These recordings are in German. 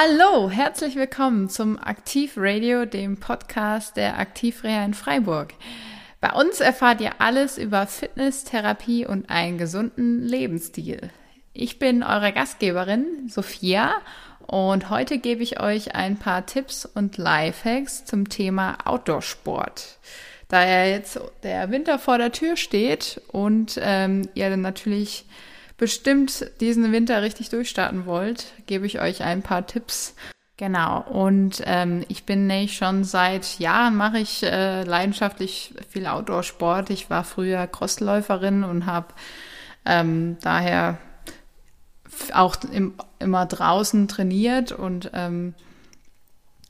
Hallo, herzlich willkommen zum Aktivradio, dem Podcast der Aktivreha in Freiburg. Bei uns erfahrt ihr alles über Fitness, Therapie und einen gesunden Lebensstil. Ich bin eure Gastgeberin Sophia und heute gebe ich euch ein paar Tipps und Lifehacks zum Thema Outdoor-Sport. Da ja jetzt der Winter vor der Tür steht und ähm, ihr dann natürlich bestimmt diesen Winter richtig durchstarten wollt, gebe ich euch ein paar Tipps. Genau, und ähm, ich bin nämlich schon seit Jahren mache ich äh, leidenschaftlich viel Outdoor-Sport. Ich war früher Crossläuferin und habe ähm, daher auch im, immer draußen trainiert und ähm,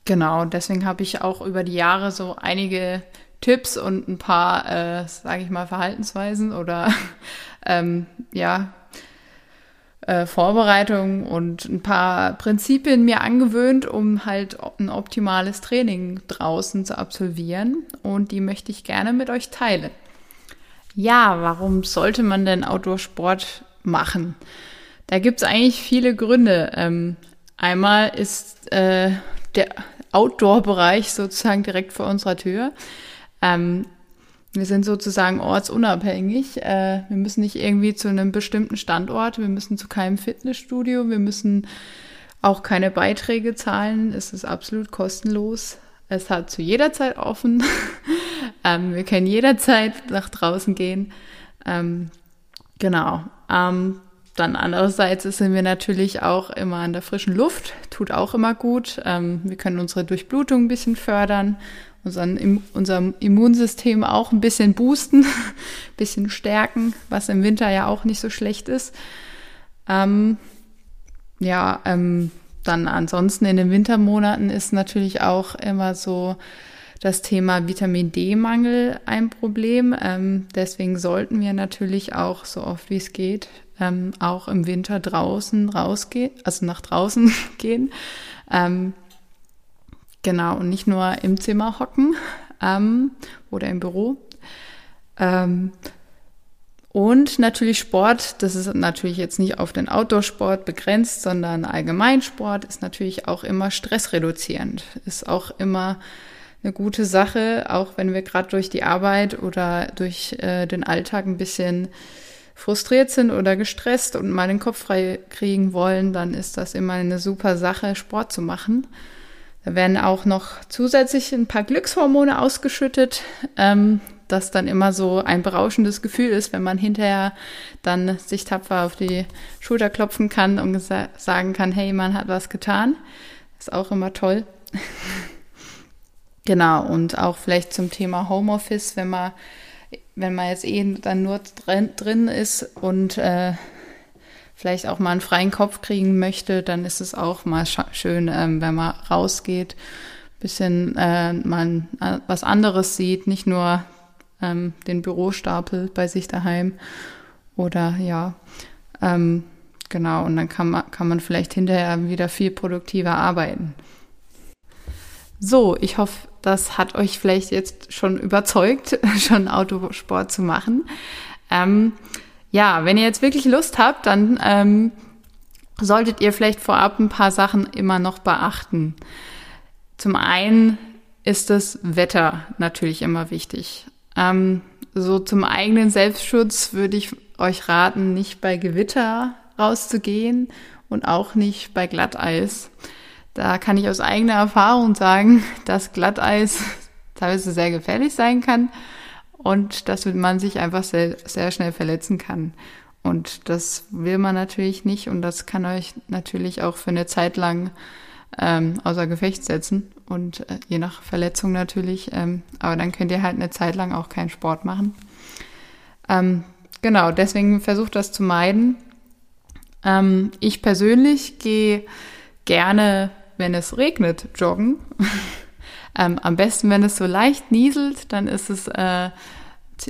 genau, deswegen habe ich auch über die Jahre so einige Tipps und ein paar, äh, sage ich mal, Verhaltensweisen oder ähm, ja, äh, Vorbereitungen und ein paar Prinzipien mir angewöhnt, um halt ein optimales Training draußen zu absolvieren. Und die möchte ich gerne mit euch teilen. Ja, warum sollte man denn Outdoor-Sport machen? Da gibt es eigentlich viele Gründe. Ähm, einmal ist äh, der Outdoor-Bereich sozusagen direkt vor unserer Tür. Ähm, wir sind sozusagen ortsunabhängig. Äh, wir müssen nicht irgendwie zu einem bestimmten Standort, wir müssen zu keinem Fitnessstudio, wir müssen auch keine Beiträge zahlen. Es ist absolut kostenlos. Es hat zu jeder Zeit offen. ähm, wir können jederzeit nach draußen gehen. Ähm, genau. Ähm, dann andererseits sind wir natürlich auch immer an der frischen Luft, tut auch immer gut. Wir können unsere Durchblutung ein bisschen fördern unseren, unser Immunsystem auch ein bisschen boosten, ein bisschen stärken, was im Winter ja auch nicht so schlecht ist. Ähm, ja, ähm, dann ansonsten in den Wintermonaten ist natürlich auch immer so das Thema Vitamin D-Mangel ein Problem. Ähm, deswegen sollten wir natürlich auch so oft wie es geht ähm, auch im Winter draußen rausgehen, also nach draußen gehen. Ähm, Genau, und nicht nur im Zimmer hocken ähm, oder im Büro. Ähm, und natürlich Sport, das ist natürlich jetzt nicht auf den Outdoor-Sport begrenzt, sondern Allgemeinsport ist natürlich auch immer stressreduzierend, ist auch immer eine gute Sache, auch wenn wir gerade durch die Arbeit oder durch äh, den Alltag ein bisschen frustriert sind oder gestresst und mal den Kopf frei kriegen wollen, dann ist das immer eine super Sache, Sport zu machen. Da werden auch noch zusätzlich ein paar Glückshormone ausgeschüttet, ähm, das dann immer so ein berauschendes Gefühl ist, wenn man hinterher dann sich tapfer auf die Schulter klopfen kann und sagen kann, hey, man hat was getan. Ist auch immer toll. genau, und auch vielleicht zum Thema Homeoffice, wenn man, wenn man jetzt eh dann nur drin, drin ist und äh, vielleicht auch mal einen freien Kopf kriegen möchte, dann ist es auch mal schön, ähm, wenn man rausgeht, bisschen äh, mal äh, was anderes sieht, nicht nur ähm, den Bürostapel bei sich daheim oder ja, ähm, genau, und dann kann man, kann man vielleicht hinterher wieder viel produktiver arbeiten. So, ich hoffe, das hat euch vielleicht jetzt schon überzeugt, schon Autosport zu machen. Ähm, ja, wenn ihr jetzt wirklich Lust habt, dann ähm, solltet ihr vielleicht vorab ein paar Sachen immer noch beachten. Zum einen ist das Wetter natürlich immer wichtig. Ähm, so zum eigenen Selbstschutz würde ich euch raten, nicht bei Gewitter rauszugehen und auch nicht bei Glatteis. Da kann ich aus eigener Erfahrung sagen, dass Glatteis teilweise sehr gefährlich sein kann und dass man sich einfach sehr, sehr schnell verletzen kann. Und das will man natürlich nicht und das kann euch natürlich auch für eine Zeit lang ähm, außer Gefecht setzen und äh, je nach Verletzung natürlich. Ähm, aber dann könnt ihr halt eine Zeit lang auch keinen Sport machen. Ähm, genau, deswegen versucht das zu meiden. Ähm, ich persönlich gehe gerne, wenn es regnet, joggen. Ähm, am besten, wenn es so leicht nieselt, dann ist es, äh,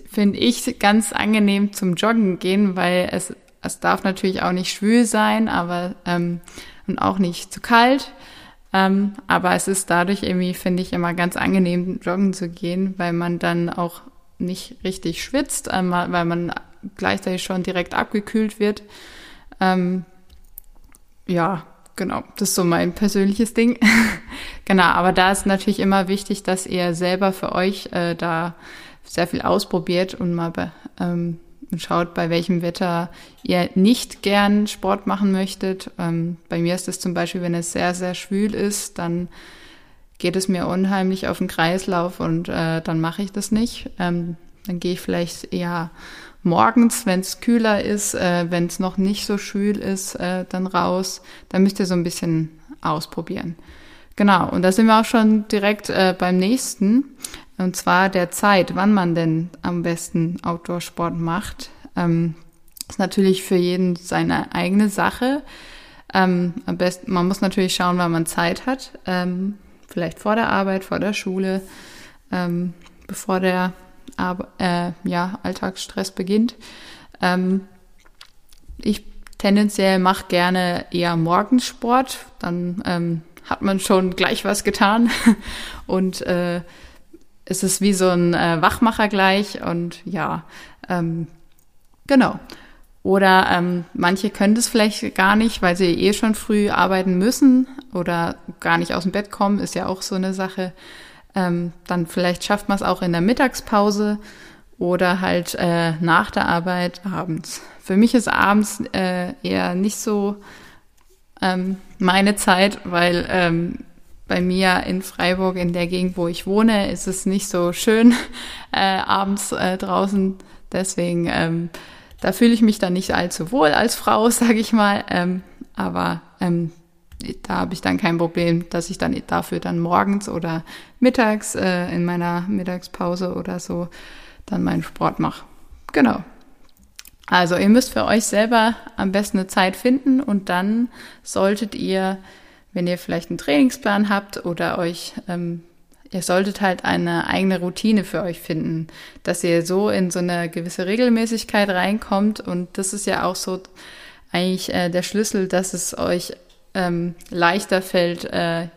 finde ich, ganz angenehm zum Joggen gehen, weil es, es darf natürlich auch nicht schwül sein, aber ähm, und auch nicht zu kalt. Ähm, aber es ist dadurch irgendwie, finde ich, immer ganz angenehm, joggen zu gehen, weil man dann auch nicht richtig schwitzt, einmal, weil man gleichzeitig schon direkt abgekühlt wird. Ähm, ja, genau, das ist so mein persönliches Ding. genau, aber da ist natürlich immer wichtig, dass ihr selber für euch äh, da sehr viel ausprobiert und mal bei, ähm, schaut, bei welchem Wetter ihr nicht gern Sport machen möchtet. Ähm, bei mir ist es zum Beispiel, wenn es sehr, sehr schwül ist, dann geht es mir unheimlich auf den Kreislauf und äh, dann mache ich das nicht. Ähm, dann gehe ich vielleicht eher morgens, wenn es kühler ist, äh, wenn es noch nicht so schwül ist, äh, dann raus. Da müsst ihr so ein bisschen ausprobieren. Genau, und da sind wir auch schon direkt äh, beim nächsten. Und zwar der Zeit, wann man denn am besten Outdoor-Sport macht. Ähm, ist natürlich für jeden seine eigene Sache. Ähm, am besten, man muss natürlich schauen, wann man Zeit hat. Ähm, vielleicht vor der Arbeit, vor der Schule, ähm, bevor der Ar äh, ja, Alltagsstress beginnt. Ähm, ich tendenziell mache gerne eher Morgensport, dann ähm, hat man schon gleich was getan und äh, es ist wie so ein äh, Wachmacher gleich und ja, ähm, genau. Oder ähm, manche können das vielleicht gar nicht, weil sie eh schon früh arbeiten müssen oder gar nicht aus dem Bett kommen, ist ja auch so eine Sache. Ähm, dann vielleicht schafft man es auch in der Mittagspause oder halt äh, nach der Arbeit abends. Für mich ist abends äh, eher nicht so ähm, meine Zeit, weil ähm, bei mir in Freiburg, in der Gegend, wo ich wohne, ist es nicht so schön äh, abends äh, draußen. Deswegen ähm, da fühle ich mich dann nicht allzu wohl als Frau, sage ich mal. Ähm, aber ähm, da habe ich dann kein Problem, dass ich dann dafür dann morgens oder mittags äh, in meiner Mittagspause oder so dann meinen Sport mache. Genau. Also ihr müsst für euch selber am besten eine Zeit finden und dann solltet ihr, wenn ihr vielleicht einen Trainingsplan habt oder euch ähm, ihr solltet halt eine eigene Routine für euch finden, dass ihr so in so eine gewisse Regelmäßigkeit reinkommt. Und das ist ja auch so eigentlich äh, der Schlüssel, dass es euch ähm, leichter fällt, äh,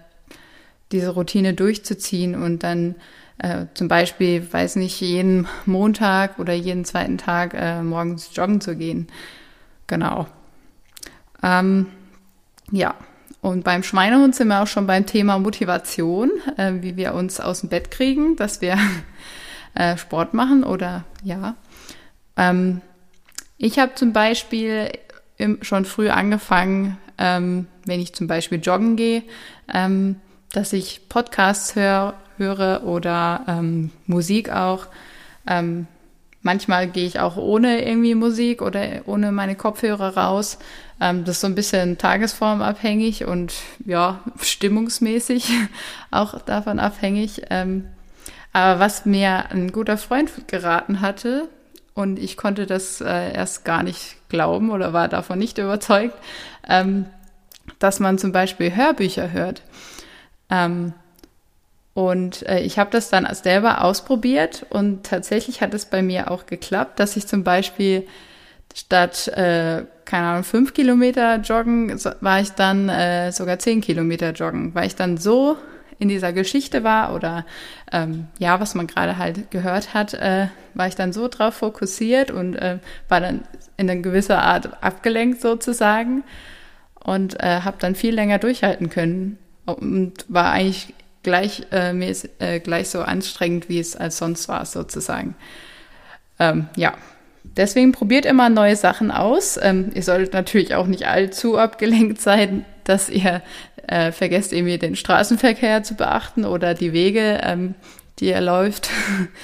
diese Routine durchzuziehen und dann äh, zum Beispiel, weiß nicht, jeden Montag oder jeden zweiten Tag äh, morgens joggen zu gehen. Genau. Ähm, ja, und beim Schweinehund sind wir auch schon beim Thema Motivation, äh, wie wir uns aus dem Bett kriegen, dass wir äh, Sport machen oder ja. Ähm, ich habe zum Beispiel im, schon früh angefangen, ähm, wenn ich zum Beispiel joggen gehe, ähm, dass ich Podcasts hör, höre oder ähm, Musik auch. Ähm, manchmal gehe ich auch ohne irgendwie Musik oder ohne meine Kopfhörer raus. Ähm, das ist so ein bisschen tagesformabhängig und ja, stimmungsmäßig auch davon abhängig. Ähm, aber was mir ein guter Freund geraten hatte, und ich konnte das äh, erst gar nicht glauben oder war davon nicht überzeugt, ähm, dass man zum Beispiel Hörbücher hört. Ähm, und äh, ich habe das dann selber ausprobiert und tatsächlich hat es bei mir auch geklappt, dass ich zum Beispiel statt, äh, keine Ahnung, fünf Kilometer joggen, war ich dann äh, sogar zehn Kilometer joggen, weil ich dann so in dieser Geschichte war oder ähm, ja, was man gerade halt gehört hat, äh, war ich dann so drauf fokussiert und äh, war dann in einer gewisser Art abgelenkt sozusagen und äh, habe dann viel länger durchhalten können und war eigentlich gleich, äh, ist, äh, gleich so anstrengend, wie es als sonst war sozusagen. Ähm, ja, Deswegen probiert immer neue Sachen aus. Ähm, ihr solltet natürlich auch nicht allzu abgelenkt sein, dass ihr äh, vergesst, irgendwie den Straßenverkehr zu beachten oder die Wege, ähm, die ihr läuft.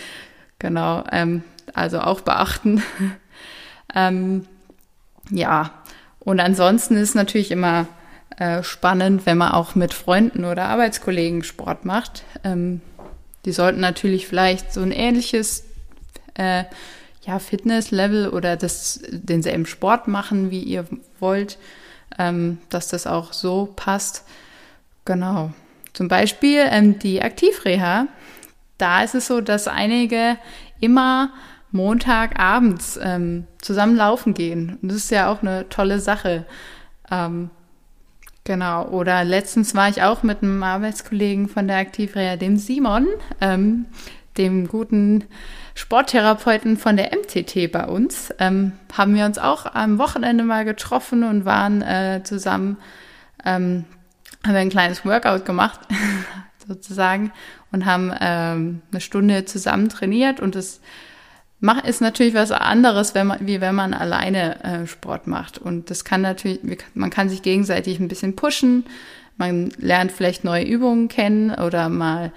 genau, ähm, also auch beachten. ähm, ja, und ansonsten ist natürlich immer äh, spannend, wenn man auch mit Freunden oder Arbeitskollegen Sport macht. Ähm, die sollten natürlich vielleicht so ein ähnliches äh, ja, Fitnesslevel oder das, denselben Sport machen, wie ihr wollt, ähm, dass das auch so passt. Genau. Zum Beispiel ähm, die Aktivreha. Da ist es so, dass einige immer Montagabends ähm, zusammen laufen gehen. Und das ist ja auch eine tolle Sache. Ähm, genau. Oder letztens war ich auch mit einem Arbeitskollegen von der Aktivreha, dem Simon, ähm, dem guten Sporttherapeuten von der MTT bei uns, ähm, haben wir uns auch am Wochenende mal getroffen und waren äh, zusammen ähm, haben wir ein kleines Workout gemacht, sozusagen, und haben ähm, eine Stunde zusammen trainiert und das ist natürlich was anderes, wenn man, wie wenn man alleine äh, Sport macht. Und das kann natürlich, man kann sich gegenseitig ein bisschen pushen, man lernt vielleicht neue Übungen kennen oder mal,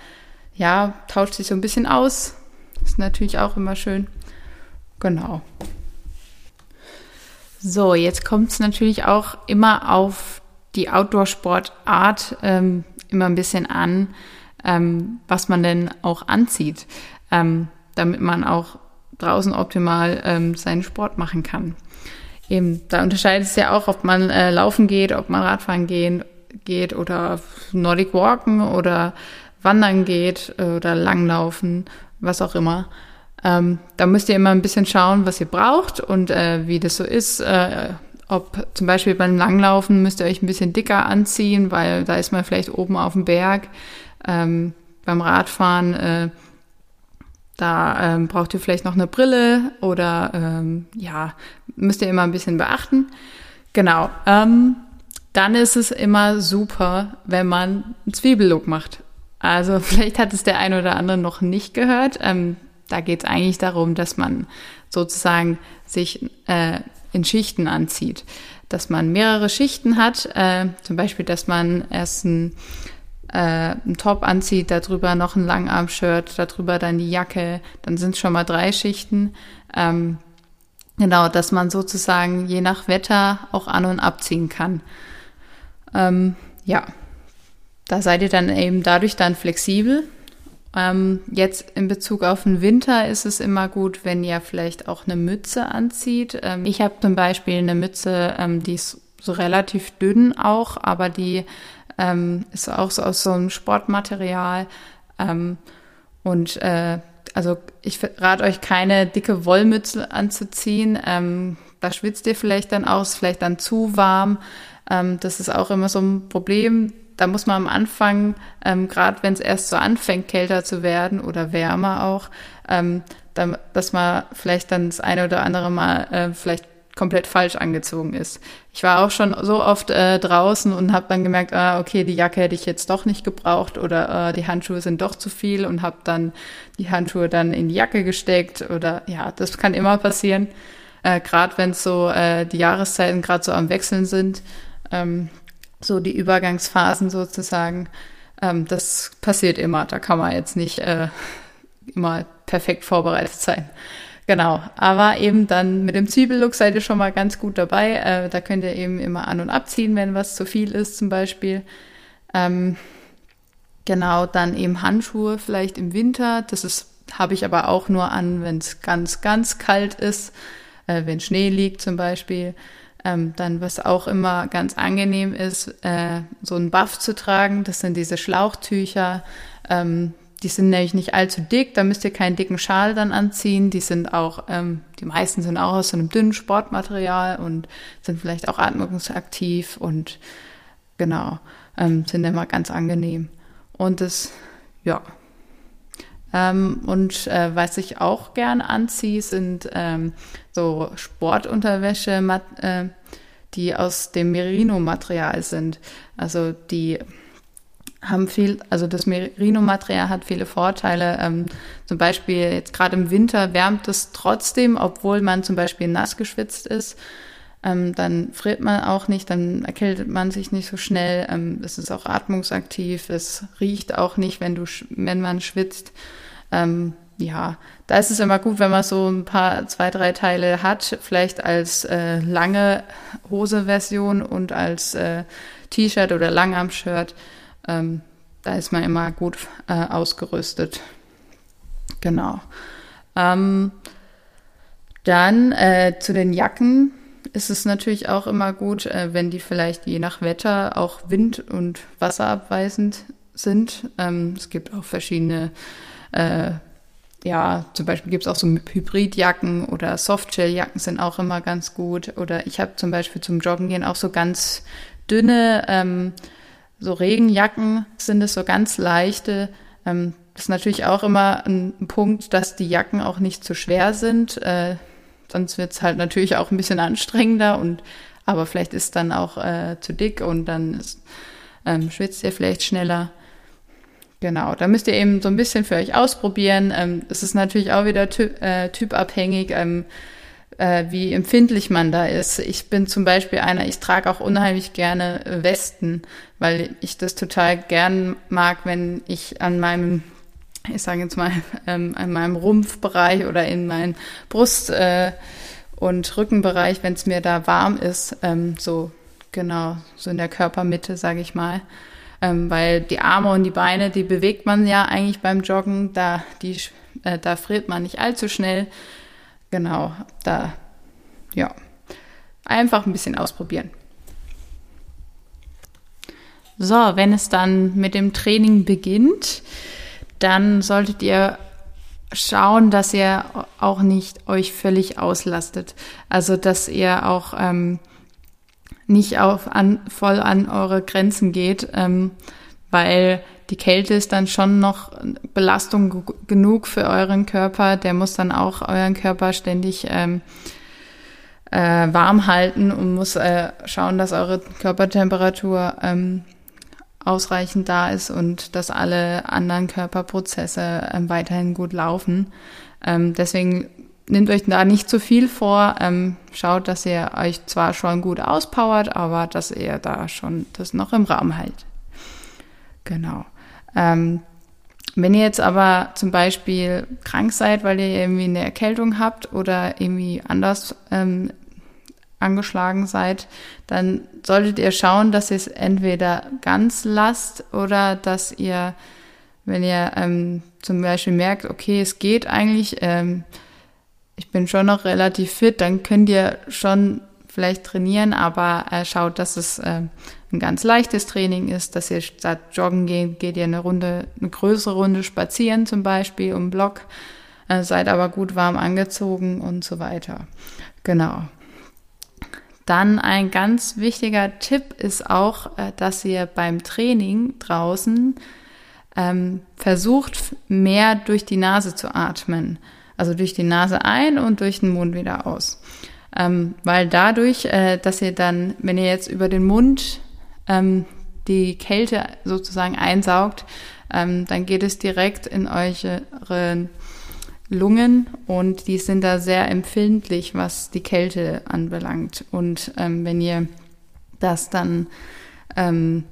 ja, tauscht sich so ein bisschen aus. Ist natürlich auch immer schön. Genau. So, jetzt kommt es natürlich auch immer auf die Outdoor-Sportart ähm, immer ein bisschen an, ähm, was man denn auch anzieht, ähm, damit man auch draußen optimal ähm, seinen Sport machen kann. Eben, da unterscheidet es ja auch, ob man äh, laufen geht, ob man Radfahren gehen, geht oder Nordic Walken oder wandern geht oder langlaufen, was auch immer. Ähm, da müsst ihr immer ein bisschen schauen, was ihr braucht und äh, wie das so ist. Äh, ob zum Beispiel beim Langlaufen müsst ihr euch ein bisschen dicker anziehen, weil da ist man vielleicht oben auf dem Berg. Ähm, beim Radfahren, äh, da ähm, braucht ihr vielleicht noch eine Brille oder ähm, ja, müsst ihr immer ein bisschen beachten. Genau. Ähm, dann ist es immer super, wenn man einen Zwiebellook macht. Also vielleicht hat es der eine oder andere noch nicht gehört. Ähm, da geht es eigentlich darum, dass man sozusagen sich äh, in Schichten anzieht. Dass man mehrere Schichten hat, äh, zum Beispiel, dass man erst ein, äh, einen Top anzieht, darüber noch ein Langarm-Shirt, darüber dann die Jacke, dann sind es schon mal drei Schichten. Ähm, genau, dass man sozusagen je nach Wetter auch an- und abziehen kann. Ähm, ja, da seid ihr dann eben dadurch dann flexibel. Ähm, jetzt in Bezug auf den Winter ist es immer gut, wenn ihr vielleicht auch eine Mütze anzieht. Ähm, ich habe zum Beispiel eine Mütze, ähm, die ist so relativ dünn auch, aber die ähm, ist auch so aus so einem Sportmaterial. Ähm, und äh, also ich rate euch keine dicke Wollmütze anzuziehen. Ähm, da schwitzt ihr vielleicht dann aus, vielleicht dann zu warm. Ähm, das ist auch immer so ein Problem. Da muss man am Anfang, ähm, gerade wenn es erst so anfängt, kälter zu werden oder wärmer auch, ähm, dann, dass man vielleicht dann das eine oder andere Mal äh, vielleicht komplett falsch angezogen ist. Ich war auch schon so oft äh, draußen und habe dann gemerkt, ah, okay, die Jacke hätte ich jetzt doch nicht gebraucht oder äh, die Handschuhe sind doch zu viel und habe dann die Handschuhe dann in die Jacke gesteckt oder ja, das kann immer passieren, äh, gerade wenn so äh, die Jahreszeiten gerade so am Wechseln sind ähm, so die Übergangsphasen sozusagen. Ähm, das passiert immer. Da kann man jetzt nicht äh, immer perfekt vorbereitet sein. Genau, aber eben dann mit dem Zwiebellook seid ihr schon mal ganz gut dabei. Äh, da könnt ihr eben immer an- und abziehen, wenn was zu viel ist zum Beispiel. Ähm, genau, dann eben Handschuhe vielleicht im Winter. Das habe ich aber auch nur an, wenn es ganz, ganz kalt ist, äh, wenn Schnee liegt zum Beispiel. Ähm, dann, was auch immer ganz angenehm ist, äh, so einen Buff zu tragen. Das sind diese Schlauchtücher. Ähm, die sind nämlich nicht allzu dick, da müsst ihr keinen dicken Schal dann anziehen. Die sind auch, ähm, die meisten sind auch aus so einem dünnen Sportmaterial und sind vielleicht auch atmungsaktiv und genau, ähm, sind immer ganz angenehm. Und das, ja. Ähm, und äh, was ich auch gern anziehe, sind ähm, so Sportunterwäsche, äh, die aus dem Merino-Material sind. Also die haben viel, also das Merino-Material hat viele Vorteile. Ähm, zum Beispiel jetzt gerade im Winter wärmt es trotzdem, obwohl man zum Beispiel nass geschwitzt ist. Ähm, dann friert man auch nicht, dann erkältet man sich nicht so schnell. Ähm, es ist auch atmungsaktiv, es riecht auch nicht, wenn du, wenn man schwitzt. Ähm, ja, da ist es immer gut, wenn man so ein paar, zwei, drei Teile hat, vielleicht als äh, lange Hose-Version und als äh, T-Shirt oder Langarm-Shirt. Ähm, da ist man immer gut äh, ausgerüstet. Genau. Ähm, dann äh, zu den Jacken ist es natürlich auch immer gut, äh, wenn die vielleicht je nach Wetter auch wind- und wasserabweisend sind. Ähm, es gibt auch verschiedene äh, ja, zum Beispiel gibt es auch so Hybridjacken oder Softshelljacken sind auch immer ganz gut. Oder ich habe zum Beispiel zum Joggen gehen auch so ganz dünne, ähm, so Regenjacken sind es so ganz leichte. Ähm, das ist natürlich auch immer ein, Punkt, dass die Jacken auch nicht zu schwer sind. Äh, sonst wird es halt natürlich auch ein bisschen anstrengender und aber vielleicht ist dann auch äh, zu dick und dann ist, ähm, schwitzt ihr vielleicht schneller. Genau, da müsst ihr eben so ein bisschen für euch ausprobieren. Ähm, es ist natürlich auch wieder ty äh, typabhängig, ähm, äh, wie empfindlich man da ist. Ich bin zum Beispiel einer, ich trage auch unheimlich gerne Westen, weil ich das total gern mag, wenn ich an meinem ich sage jetzt mal, ähm, an meinem Rumpfbereich oder in meinen Brust- äh, und Rückenbereich, wenn es mir da warm ist, ähm, so genau, so in der Körpermitte, sage ich mal. Ähm, weil die Arme und die Beine, die bewegt man ja eigentlich beim Joggen, da, die, äh, da friert man nicht allzu schnell. Genau, da, ja, einfach ein bisschen ausprobieren. So, wenn es dann mit dem Training beginnt, dann solltet ihr schauen, dass ihr auch nicht euch völlig auslastet. Also, dass ihr auch ähm, nicht auf an, voll an eure Grenzen geht, ähm, weil die Kälte ist dann schon noch Belastung genug für euren Körper. Der muss dann auch euren Körper ständig ähm, äh, warm halten und muss äh, schauen, dass eure Körpertemperatur ähm, ausreichend da ist und dass alle anderen Körperprozesse ähm, weiterhin gut laufen. Ähm, deswegen nehmt euch da nicht zu viel vor. Ähm, schaut, dass ihr euch zwar schon gut auspowert, aber dass ihr da schon das noch im Rahmen hält. Genau. Ähm, wenn ihr jetzt aber zum Beispiel krank seid, weil ihr irgendwie eine Erkältung habt oder irgendwie anders ähm, angeschlagen seid, dann solltet ihr schauen, dass ihr es entweder ganz lasst oder dass ihr, wenn ihr ähm, zum Beispiel merkt, okay, es geht eigentlich, ähm, ich bin schon noch relativ fit, dann könnt ihr schon vielleicht trainieren, aber äh, schaut, dass es äh, ein ganz leichtes Training ist, dass ihr statt joggen geht, geht ihr eine Runde, eine größere Runde spazieren zum Beispiel um Block, äh, seid aber gut warm angezogen und so weiter. Genau. Dann ein ganz wichtiger Tipp ist auch, äh, dass ihr beim Training draußen ähm, versucht, mehr durch die Nase zu atmen. Also durch die Nase ein und durch den Mund wieder aus. Ähm, weil dadurch, äh, dass ihr dann, wenn ihr jetzt über den Mund ähm, die Kälte sozusagen einsaugt, ähm, dann geht es direkt in eure Lungen und die sind da sehr empfindlich, was die Kälte anbelangt. Und ähm, wenn ihr das dann ähm,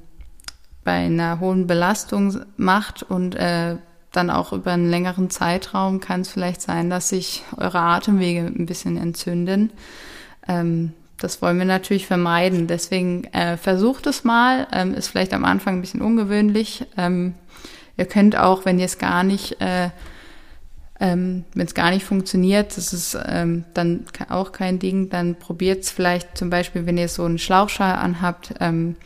bei einer hohen Belastung macht und äh, dann auch über einen längeren Zeitraum kann es vielleicht sein, dass sich eure Atemwege ein bisschen entzünden. Ähm, das wollen wir natürlich vermeiden. Deswegen äh, versucht es mal. Ähm, ist vielleicht am Anfang ein bisschen ungewöhnlich. Ähm, ihr könnt auch, wenn ihr es gar nicht äh, ähm, Wenn es gar nicht funktioniert, das ist ähm, dann auch kein Ding, dann probiert es vielleicht zum Beispiel, wenn ihr so einen Schlauchschal anhabt, ähm,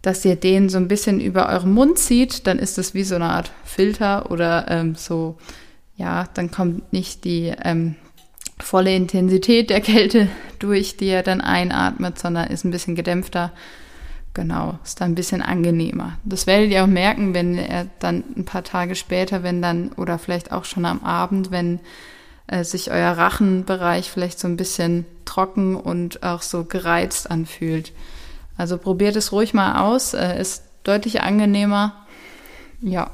dass ihr den so ein bisschen über euren Mund zieht, dann ist das wie so eine Art Filter oder ähm, so, ja, dann kommt nicht die ähm, volle Intensität der Kälte durch, die ihr dann einatmet, sondern ist ein bisschen gedämpfter. Genau, ist dann ein bisschen angenehmer. Das werdet ihr auch merken, wenn er dann ein paar Tage später, wenn dann, oder vielleicht auch schon am Abend, wenn äh, sich euer Rachenbereich vielleicht so ein bisschen trocken und auch so gereizt anfühlt. Also probiert es ruhig mal aus, äh, ist deutlich angenehmer. Ja.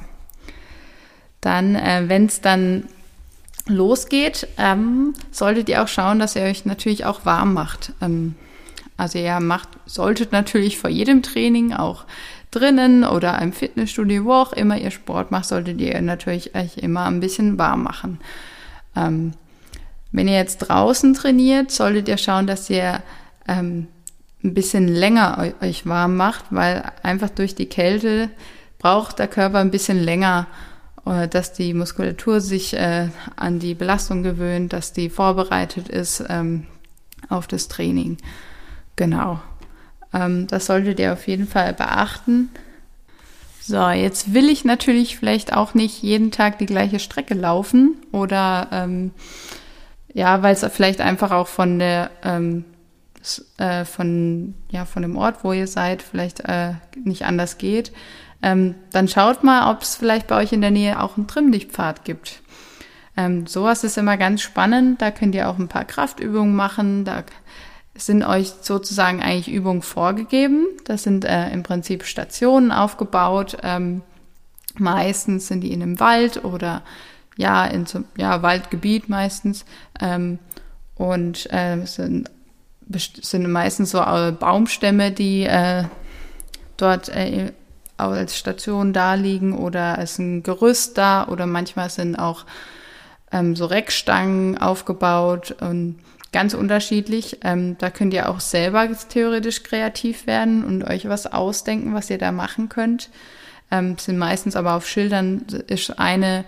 Dann, äh, wenn es dann losgeht, ähm, solltet ihr auch schauen, dass ihr euch natürlich auch warm macht. Ähm, also ihr macht, solltet natürlich vor jedem Training auch drinnen oder im Fitnessstudio, wo auch immer ihr Sport macht, solltet ihr natürlich euch immer ein bisschen warm machen. Ähm, wenn ihr jetzt draußen trainiert, solltet ihr schauen, dass ihr ähm, ein bisschen länger euch warm macht, weil einfach durch die Kälte braucht der Körper ein bisschen länger, dass die Muskulatur sich äh, an die Belastung gewöhnt, dass die vorbereitet ist ähm, auf das Training. Genau. Ähm, das solltet ihr auf jeden Fall beachten. So, jetzt will ich natürlich vielleicht auch nicht jeden Tag die gleiche Strecke laufen oder ähm, ja, weil es vielleicht einfach auch von der ähm, äh, von ja von dem Ort, wo ihr seid, vielleicht äh, nicht anders geht. Ähm, dann schaut mal, ob es vielleicht bei euch in der Nähe auch einen Trimmlichtpfad gibt. Ähm, sowas ist immer ganz spannend. Da könnt ihr auch ein paar Kraftübungen machen. Da sind euch sozusagen eigentlich Übungen vorgegeben. Das sind äh, im Prinzip Stationen aufgebaut. Ähm, meistens sind die in einem Wald oder ja, in so ja, Waldgebiet meistens. Ähm, und äh, sind, sind meistens so äh, Baumstämme, die äh, dort äh, als Station da liegen oder ist ein Gerüst da oder manchmal sind auch ähm, so Reckstangen aufgebaut und ganz unterschiedlich. Ähm, da könnt ihr auch selber theoretisch kreativ werden und euch was ausdenken, was ihr da machen könnt. Ähm, sind meistens aber auf Schildern ist eine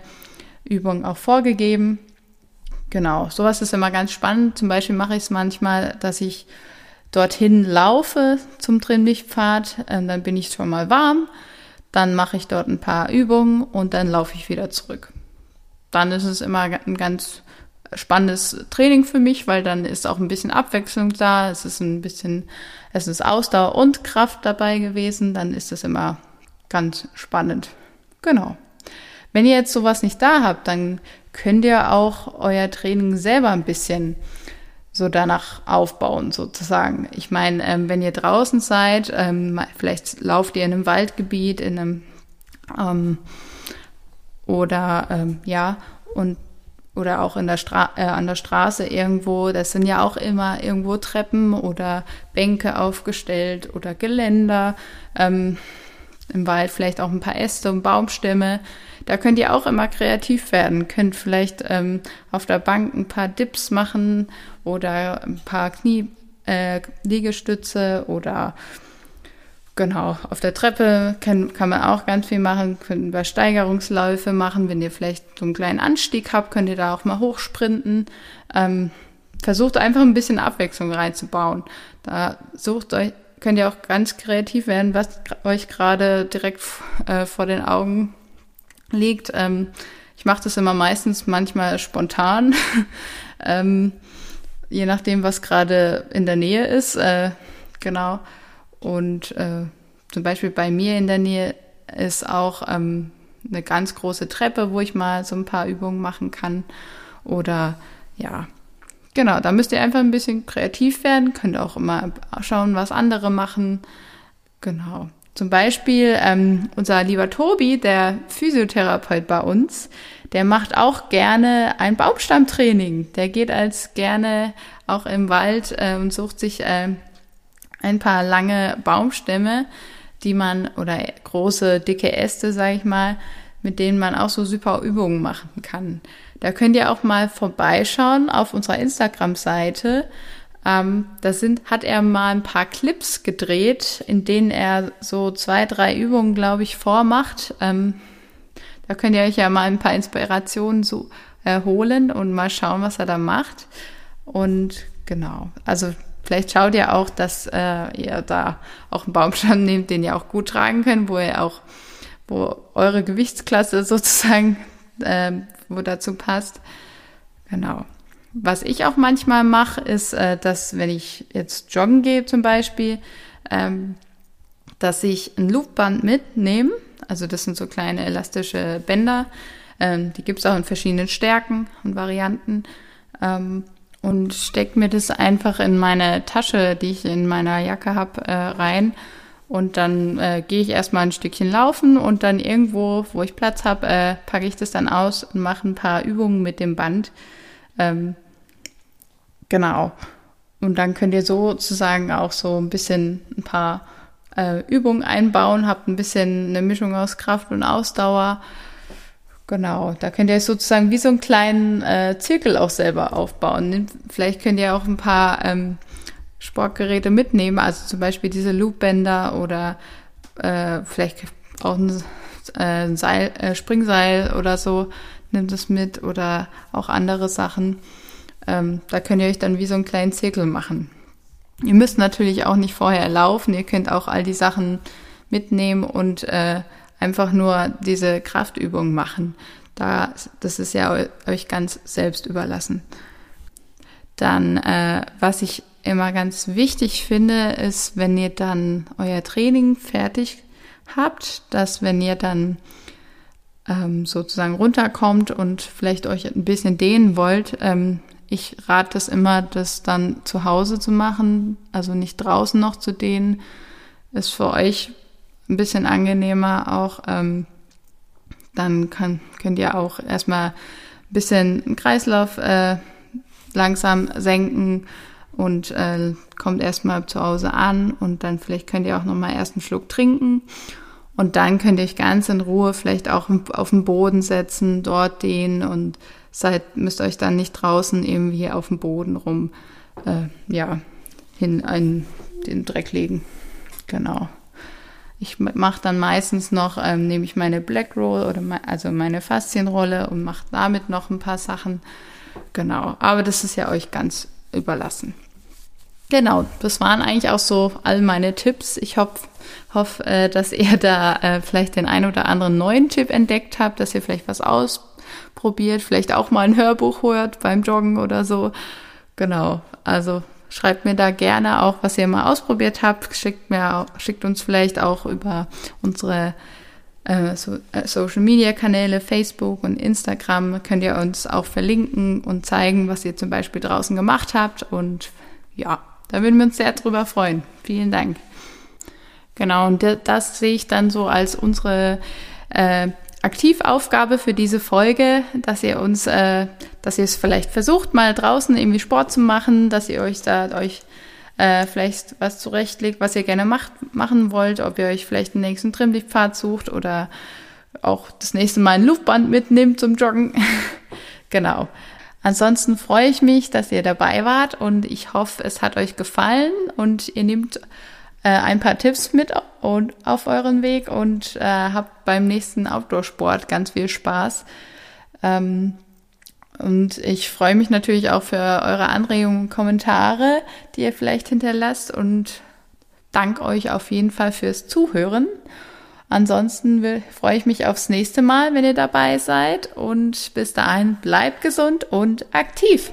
Übung auch vorgegeben. Genau, sowas ist immer ganz spannend. Zum Beispiel mache ich es manchmal, dass ich dorthin laufe zum Trimmlichtpfad, ähm, dann bin ich schon mal warm, dann mache ich dort ein paar Übungen und dann laufe ich wieder zurück. Dann ist es immer ein ganz spannendes Training für mich, weil dann ist auch ein bisschen Abwechslung da. Es ist ein bisschen, es ist Ausdauer und Kraft dabei gewesen. Dann ist es immer ganz spannend. Genau. Wenn ihr jetzt sowas nicht da habt, dann könnt ihr auch euer Training selber ein bisschen so danach aufbauen, sozusagen. Ich meine, ähm, wenn ihr draußen seid, ähm, vielleicht lauft ihr in einem Waldgebiet, in einem ähm, oder ähm, ja, und oder auch in der Stra äh, an der Straße irgendwo, das sind ja auch immer irgendwo Treppen oder Bänke aufgestellt oder Geländer, ähm, im Wald vielleicht auch ein paar Äste und Baumstämme. Da könnt ihr auch immer kreativ werden, könnt vielleicht ähm, auf der Bank ein paar Dips machen oder ein paar Knie, äh, Liegestütze oder Genau, auf der Treppe kann, kann man auch ganz viel machen, können Übersteigerungsläufe machen. Wenn ihr vielleicht so einen kleinen Anstieg habt, könnt ihr da auch mal hochsprinten. Ähm, versucht einfach ein bisschen Abwechslung reinzubauen. Da sucht euch, könnt ihr auch ganz kreativ werden, was euch gerade direkt äh, vor den Augen liegt. Ähm, ich mache das immer meistens manchmal spontan, ähm, je nachdem, was gerade in der Nähe ist. Äh, genau. Und äh, zum Beispiel bei mir in der Nähe ist auch ähm, eine ganz große Treppe, wo ich mal so ein paar Übungen machen kann. Oder ja, genau, da müsst ihr einfach ein bisschen kreativ werden, könnt auch immer schauen, was andere machen. Genau. Zum Beispiel ähm, unser lieber Tobi, der Physiotherapeut bei uns, der macht auch gerne ein Baumstammtraining. Der geht als gerne auch im Wald äh, und sucht sich äh, ein paar lange Baumstämme, die man oder große dicke Äste, sage ich mal, mit denen man auch so super Übungen machen kann. Da könnt ihr auch mal vorbeischauen auf unserer Instagram-Seite. Ähm, da sind, hat er mal ein paar Clips gedreht, in denen er so zwei, drei Übungen, glaube ich, vormacht. Ähm, da könnt ihr euch ja mal ein paar Inspirationen so erholen und mal schauen, was er da macht. Und genau, also Vielleicht schaut ihr auch, dass äh, ihr da auch einen Baumstamm nehmt, den ihr auch gut tragen könnt, wo ihr auch, wo eure Gewichtsklasse sozusagen, äh, wo dazu passt. Genau. Was ich auch manchmal mache, ist, äh, dass wenn ich jetzt joggen gehe zum Beispiel, ähm, dass ich ein Loopband mitnehme. Also das sind so kleine elastische Bänder. Ähm, die gibt es auch in verschiedenen Stärken und Varianten. Ähm, und stecke mir das einfach in meine Tasche, die ich in meiner Jacke habe, äh, rein. Und dann äh, gehe ich erstmal ein Stückchen laufen und dann irgendwo, wo ich Platz habe, äh, packe ich das dann aus und mache ein paar Übungen mit dem Band. Ähm, genau. Und dann könnt ihr sozusagen auch so ein bisschen ein paar äh, Übungen einbauen, habt ein bisschen eine Mischung aus Kraft und Ausdauer Genau, da könnt ihr sozusagen wie so einen kleinen äh, Zirkel auch selber aufbauen. Vielleicht könnt ihr auch ein paar ähm, Sportgeräte mitnehmen, also zum Beispiel diese Loopbänder oder äh, vielleicht auch ein, äh, Seil, äh, Springseil oder so, nimmt es mit oder auch andere Sachen. Ähm, da könnt ihr euch dann wie so einen kleinen Zirkel machen. Ihr müsst natürlich auch nicht vorher laufen, ihr könnt auch all die Sachen mitnehmen und äh, einfach nur diese Kraftübung machen. Da, das ist ja euch ganz selbst überlassen. Dann, äh, was ich immer ganz wichtig finde, ist, wenn ihr dann euer Training fertig habt, dass wenn ihr dann ähm, sozusagen runterkommt und vielleicht euch ein bisschen dehnen wollt, ähm, ich rate es immer, das dann zu Hause zu machen, also nicht draußen noch zu dehnen. Ist für euch ein bisschen angenehmer auch. Ähm, dann kann, könnt ihr auch erstmal ein bisschen den Kreislauf äh, langsam senken und äh, kommt erstmal zu Hause an und dann vielleicht könnt ihr auch nochmal erst einen Schluck trinken und dann könnt ihr euch ganz in Ruhe vielleicht auch auf den Boden setzen, dort dehnen und seid, müsst euch dann nicht draußen irgendwie auf dem Boden rum, äh, ja, hin in den Dreck legen. Genau. Ich mache dann meistens noch, ähm, nehme ich meine Black Roll oder me also meine Faszienrolle und mache damit noch ein paar Sachen. Genau. Aber das ist ja euch ganz überlassen. Genau, das waren eigentlich auch so all meine Tipps. Ich hoffe, hoff, äh, dass ihr da äh, vielleicht den einen oder anderen neuen Tipp entdeckt habt, dass ihr vielleicht was ausprobiert, vielleicht auch mal ein Hörbuch hört beim Joggen oder so. Genau, also schreibt mir da gerne auch, was ihr mal ausprobiert habt. Schickt mir, schickt uns vielleicht auch über unsere äh, so, äh, Social Media Kanäle, Facebook und Instagram könnt ihr uns auch verlinken und zeigen, was ihr zum Beispiel draußen gemacht habt und ja, da würden wir uns sehr drüber freuen. Vielen Dank. Genau, und das sehe ich dann so als unsere äh, Aktivaufgabe für diese Folge, dass ihr uns, äh, dass ihr es vielleicht versucht, mal draußen irgendwie Sport zu machen, dass ihr euch da euch äh, vielleicht was zurechtlegt, was ihr gerne macht, machen wollt, ob ihr euch vielleicht den nächsten Trimmlichtpfad sucht oder auch das nächste Mal ein Luftband mitnimmt zum Joggen. genau. Ansonsten freue ich mich, dass ihr dabei wart und ich hoffe, es hat euch gefallen und ihr nehmt äh, ein paar Tipps mit und auf euren Weg und äh, habt beim nächsten Outdoor-Sport ganz viel Spaß. Ähm, und ich freue mich natürlich auch für eure Anregungen und Kommentare, die ihr vielleicht hinterlasst und danke euch auf jeden Fall fürs Zuhören. Ansonsten freue ich mich aufs nächste Mal, wenn ihr dabei seid. Und bis dahin bleibt gesund und aktiv.